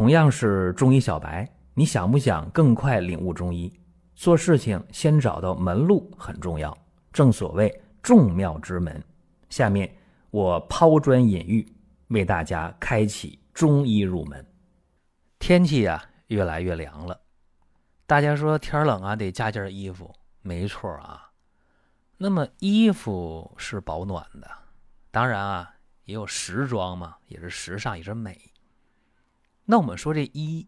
同样是中医小白，你想不想更快领悟中医？做事情先找到门路很重要，正所谓众妙之门。下面我抛砖引玉，为大家开启中医入门。天气呀，越来越凉了，大家说天冷啊，得加件衣服。没错啊，那么衣服是保暖的，当然啊，也有时装嘛，也是时尚，也是美。那我们说这衣，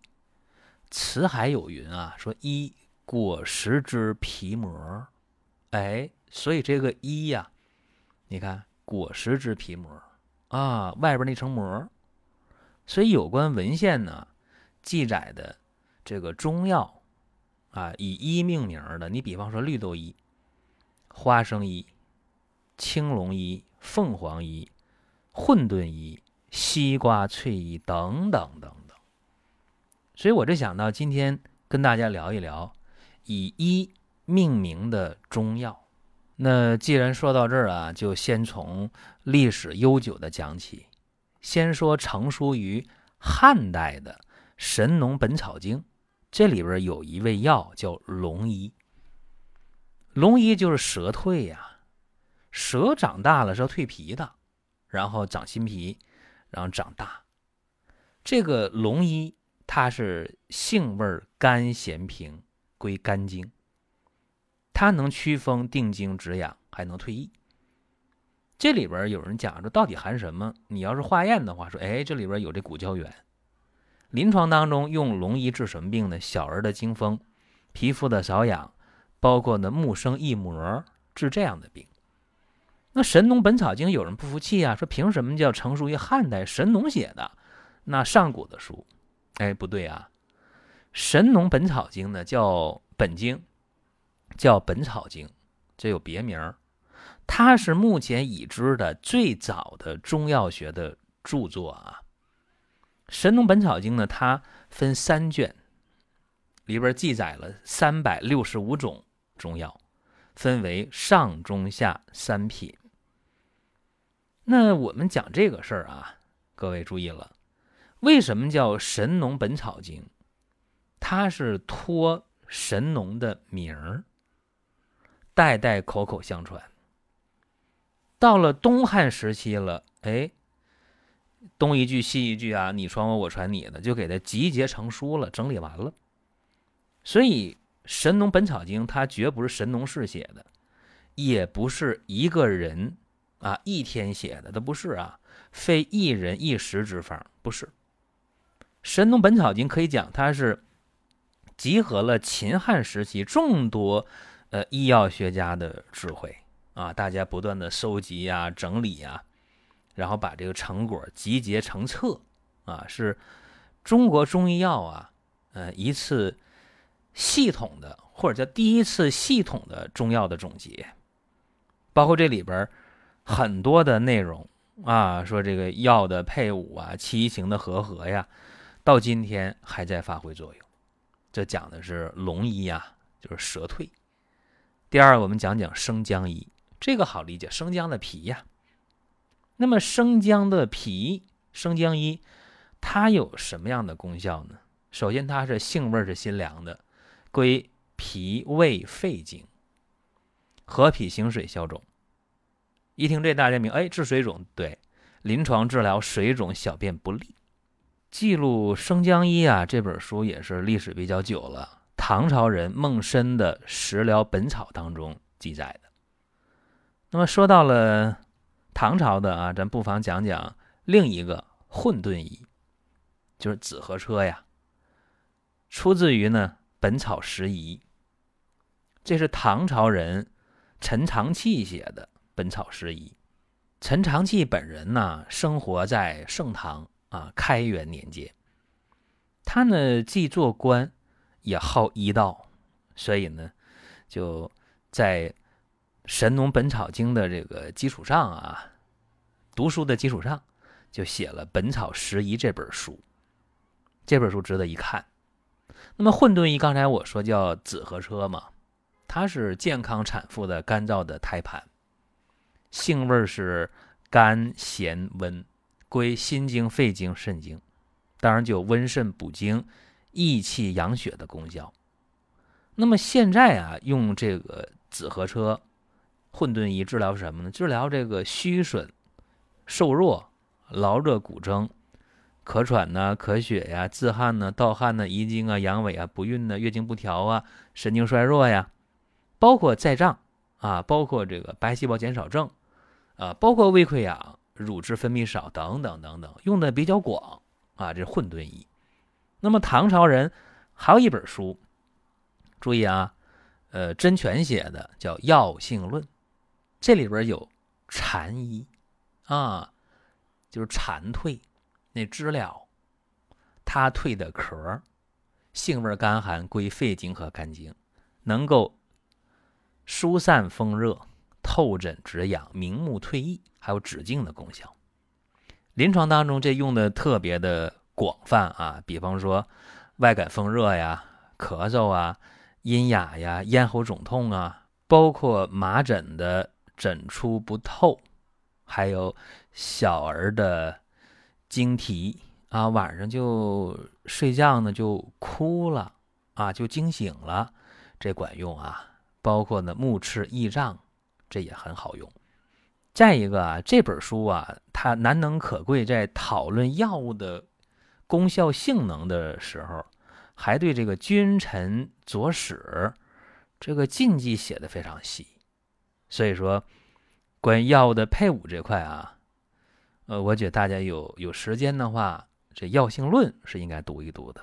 辞海有云啊，说衣果实之皮膜，哎，所以这个衣呀，你看果实之皮膜啊，外边那层膜，所以有关文献呢记载的这个中药啊，以衣命名的，你比方说绿豆衣、花生衣、青龙衣、凤凰衣、混沌衣、西瓜翠衣等等等。所以我就想到今天跟大家聊一聊以一命名的中药。那既然说到这儿啊，就先从历史悠久的讲起。先说成书于汉代的《神农本草经》，这里边有一味药叫龙医。龙医就是蛇蜕呀，蛇长大了是要蜕皮的，然后长新皮，然后长大。这个龙医。它是性味甘咸平，归肝经。它能祛风定惊止痒，还能退疫。这里边有人讲说，到底含什么？你要是化验的话，说，哎，这里边有这骨胶原。临床当中用龙医治什么病呢？小儿的惊风，皮肤的瘙痒，包括呢木生异膜，治这样的病。那《神农本草经》有人不服气啊，说凭什么叫成熟于汉代神农写的？那上古的书。哎，不对啊，《神农本草经》呢叫本经，叫《本草经》，这有别名。它是目前已知的最早的中药学的著作啊。《神农本草经》呢，它分三卷，里边记载了三百六十五种中药，分为上、中、下三品。那我们讲这个事儿啊，各位注意了。为什么叫《神农本草经》？它是托神农的名儿，代代口口相传。到了东汉时期了，哎，东一句西一句啊，你传我，我传你的，就给它集结成书了，整理完了。所以，《神农本草经》它绝不是神农氏写的，也不是一个人啊一天写的，它不是啊，非一人一时之方，不是。《神农本草经》可以讲，它是集合了秦汉时期众多呃医药学家的智慧啊，大家不断的收集啊、整理啊，然后把这个成果集结成册啊，是中国中医药啊，呃一次系统的或者叫第一次系统的中药的总结，包括这里边很多的内容啊，说这个药的配伍啊、七情的和合呀。到今天还在发挥作用，这讲的是龙医呀，就是蛇蜕。第二，我们讲讲生姜医，这个好理解，生姜的皮呀。那么生姜的皮，生姜医，它有什么样的功效呢？首先，它是性味是辛凉的，归脾胃肺经，和脾行水消肿。一听这大家明，哎，治水肿，对，临床治疗水肿、小便不利。记录生姜医啊，这本书也是历史比较久了。唐朝人孟申的《食疗本草》当中记载的。那么说到了唐朝的啊，咱不妨讲讲另一个混沌医，就是紫河车呀。出自于呢《本草拾遗》，这是唐朝人陈长器写的《本草拾遗》。陈长器本人呢，生活在盛唐。啊，开元年间，他呢既做官，也好医道，所以呢，就在《神农本草经》的这个基础上啊，读书的基础上，就写了《本草拾遗》这本书。这本书值得一看。那么混沌医，刚才我说叫紫河车嘛，它是健康产妇的干燥的胎盘，性味是甘咸温。归心经、肺经、肾经，当然就温肾补精、益气养血的功效。那么现在啊，用这个紫河车混沌仪治疗什么呢？治疗这个虚损、瘦弱、劳热骨蒸、咳喘呐、咳血呀、自汗呐、盗汗呐、遗精啊、阳痿啊、不孕呐、月经不调啊、神经衰弱呀，包括再胀啊，包括这个白细胞减少症啊，包括胃溃疡、乳汁分泌少等等等等，用的比较广啊。这混沌医。那么唐朝人还有一本书。注意啊，呃，甄权写的叫《药性论》，这里边有蝉医啊，就是蝉蜕那知了，它蜕的壳，性味甘寒，归肺经和肝经，能够疏散风热、透疹止痒、明目退翳，还有止痉的功效。临床当中这用的特别的广泛啊，比方说外感风热呀、咳嗽啊。阴哑呀，咽喉肿痛啊，包括麻疹的疹出不透，还有小儿的惊啼啊，晚上就睡觉呢就哭了啊，就惊醒了，这管用啊。包括呢目赤翳胀，这也很好用。再一个啊，这本书啊，它难能可贵，在讨论药物的功效性能的时候。还对这个君臣佐使这个禁忌写的非常细，所以说关于药物的配伍这块啊，呃，我觉得大家有有时间的话，这《药性论》是应该读一读的。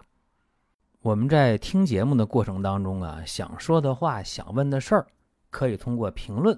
我们在听节目的过程当中啊，想说的话、想问的事儿，可以通过评论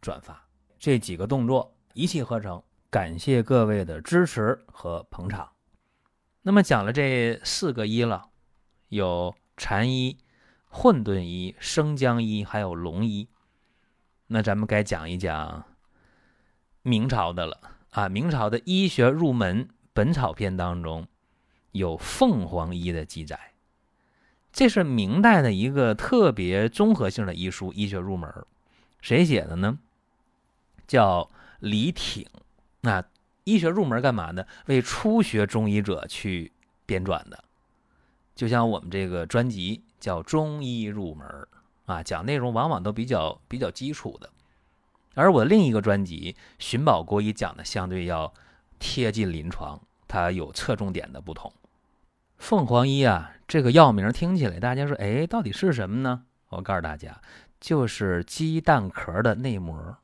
转发这几个动作一气呵成，感谢各位的支持和捧场。那么讲了这四个医了，有禅医、混沌医、生姜医，还有龙医。那咱们该讲一讲明朝的了啊！明朝的医学入门《本草篇》当中有凤凰医的记载，这是明代的一个特别综合性的医书，医学入门。谁写的呢？叫李挺。那。医学入门干嘛呢？为初学中医者去编撰的，就像我们这个专辑叫《中医入门》啊，讲内容往往都比较比较基础的。而我另一个专辑《寻宝国医》讲的相对要贴近临床，它有侧重点的不同。凤凰医啊，这个药名听起来，大家说，哎，到底是什么呢？我告诉大家，就是鸡蛋壳的内膜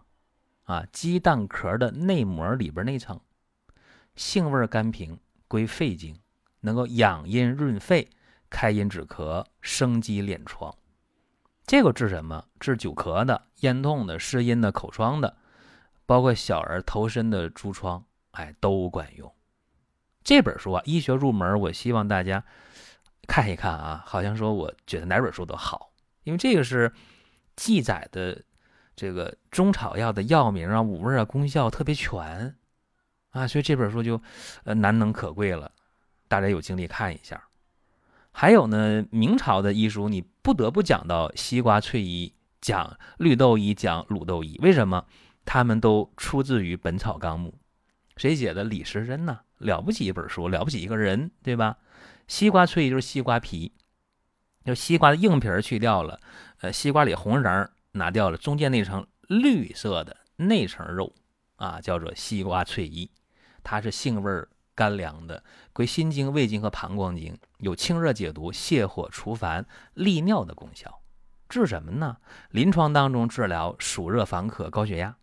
啊，鸡蛋壳的内膜里边那层。性味甘平，归肺经，能够养阴润肺、开阴止咳、生肌敛疮。这个治什么？治久咳的、咽痛的、湿阴的、口疮的，包括小儿头身的痔疮，哎，都管用。这本书啊，医学入门，我希望大家看一看啊。好像说，我觉得哪本书都好，因为这个是记载的这个中草药的药名啊、五味啊、功效特别全。啊，所以这本书就，呃，难能可贵了，大家有精力看一下。还有呢，明朝的医书，你不得不讲到西瓜翠衣、讲绿豆衣、讲卤豆衣，为什么？他们都出自于《本草纲目》，谁写的？李时珍呢？了不起一本书，了不起一个人，对吧？西瓜翠衣就是西瓜皮，就西瓜的硬皮去掉了，呃，西瓜里红瓤拿掉了，中间那层绿色的那层肉啊，叫做西瓜翠衣。它是性味甘凉的，归心经、胃经和膀胱经，有清热解毒、泻火除烦、利尿的功效。治什么呢？临床当中治疗暑热烦渴、高血压，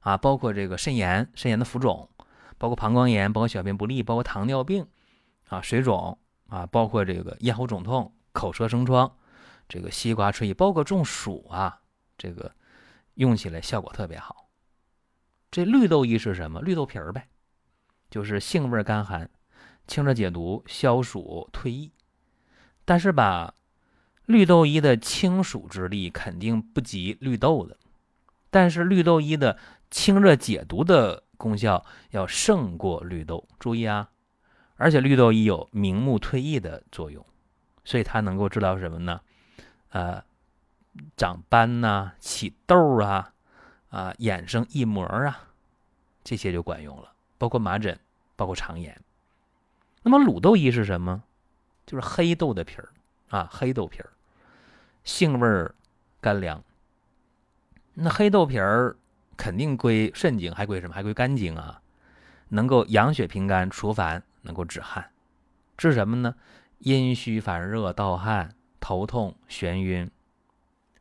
啊，包括这个肾炎、肾炎的浮肿，包括膀胱炎，包括小便不利，包括糖尿病，啊，水肿，啊，包括这个咽喉肿痛、口舌生疮，这个西瓜翠衣，包括中暑啊，这个用起来效果特别好。这绿豆衣是什么？绿豆皮儿呗。就是性味甘寒，清热解毒、消暑退疫。但是吧，绿豆衣的清暑之力肯定不及绿豆的，但是绿豆衣的清热解毒的功效要胜过绿豆。注意啊，而且绿豆衣有明目退翳的作用，所以它能够治疗什么呢？呃，长斑呐、起痘啊、啊衍生异膜啊，这些就管用了。包括麻疹，包括肠炎。那么卤豆衣是什么？就是黑豆的皮儿啊，黑豆皮儿，性味儿甘凉。那黑豆皮儿肯定归肾经，还归什么？还归肝经啊，能够养血平肝、除烦，能够止汗。治什么呢？阴虚烦热、盗汗、头痛、眩晕、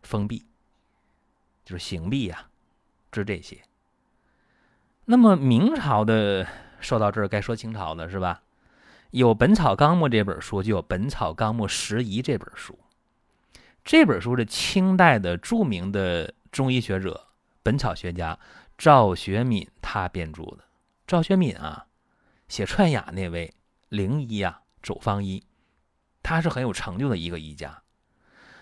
封闭，就是醒痹呀，治这些。那么明朝的说到这儿，该说清朝的是吧？有《本草纲目》这本书，就有《本草纲目拾遗》这本书。这本书是清代的著名的中医学者、本草学家赵学敏他编著的。赵学敏啊，写《串雅》那位灵医啊，周方医，他是很有成就的一个医家。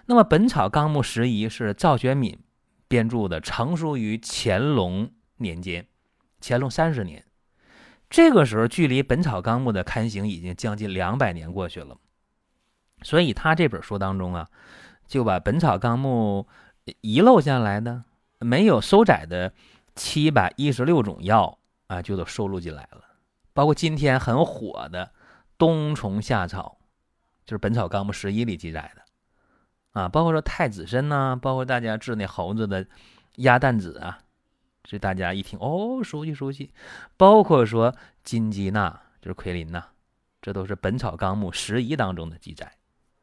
那么《本草纲目拾遗》是赵学敏编著的，成书于乾隆年间。乾隆三十年，这个时候距离《本草纲目》的刊行已经将近两百年过去了，所以他这本书当中啊，就把《本草纲目》遗漏下来的、没有收载的七百一十六种药啊，就都收录进来了。包括今天很火的冬虫夏草，就是《本草纲目拾遗》里记载的啊，包括说太子参呐，包括大家治那猴子的鸭蛋子啊。这大家一听哦，熟悉熟悉，包括说金鸡纳就是奎林呐，这都是《本草纲目拾遗》当中的记载。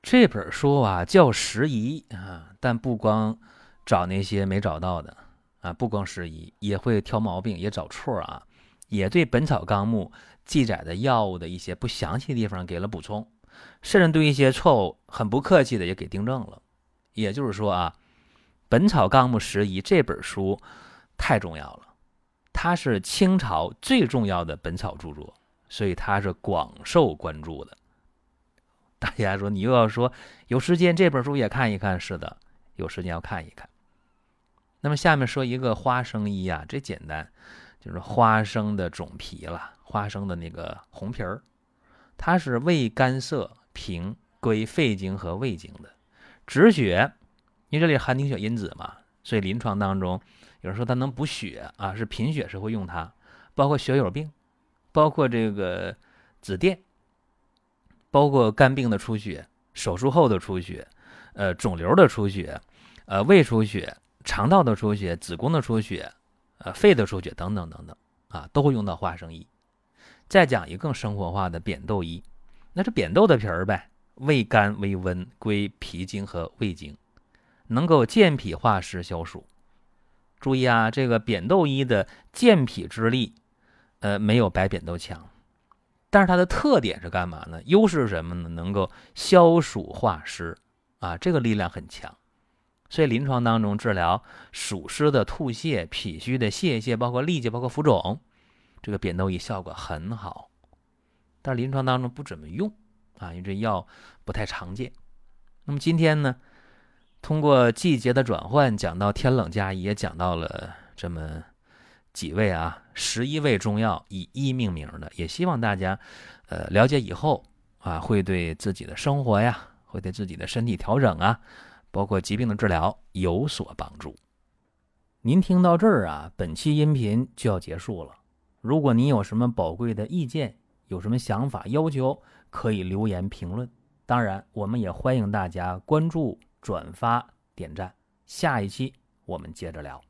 这本书啊叫拾遗啊，但不光找那些没找到的啊，不光拾遗，也会挑毛病，也找错啊，也对《本草纲目》记载的药物的一些不详细的地方给了补充，甚至对一些错误很不客气的也给订正了。也就是说啊，《本草纲目拾遗》这本书。太重要了，它是清朝最重要的本草著作，所以它是广受关注的。大家说，你又要说有时间这本书也看一看，是的，有时间要看一看。那么下面说一个花生衣啊，这简单，就是花生的种皮了，花生的那个红皮儿，它是味甘涩平，归肺经和胃经的，止血，因为这里含凝血因子嘛，所以临床当中。有人说它能补血啊，是贫血时会用它，包括血友病，包括这个紫癜，包括肝病的出血、手术后的出血、呃肿瘤的出血、呃胃出血、肠道的出血、子宫的出血、呃肺的出血等等等等啊，都会用到花生衣。再讲一个更生活化的扁豆衣，那是扁豆的皮儿呗，味甘微温，归脾经和胃经，能够健脾化湿消暑。注意啊，这个扁豆衣的健脾之力，呃，没有白扁豆强，但是它的特点是干嘛呢？优势是什么呢？能够消暑化湿啊，这个力量很强。所以临床当中治疗暑湿的吐泻、脾虚的泄泻，包括痢疾、包括浮肿，这个扁豆衣效果很好。但是临床当中不怎么用啊，因为这药不太常见。那么今天呢？通过季节的转换，讲到天冷加衣，也讲到了这么几味啊，十一味中药以一命名的，也希望大家，呃，了解以后啊，会对自己的生活呀，会对自己的身体调整啊，包括疾病的治疗有所帮助。您听到这儿啊，本期音频就要结束了。如果您有什么宝贵的意见，有什么想法要求，可以留言评论。当然，我们也欢迎大家关注。转发点赞，下一期我们接着聊。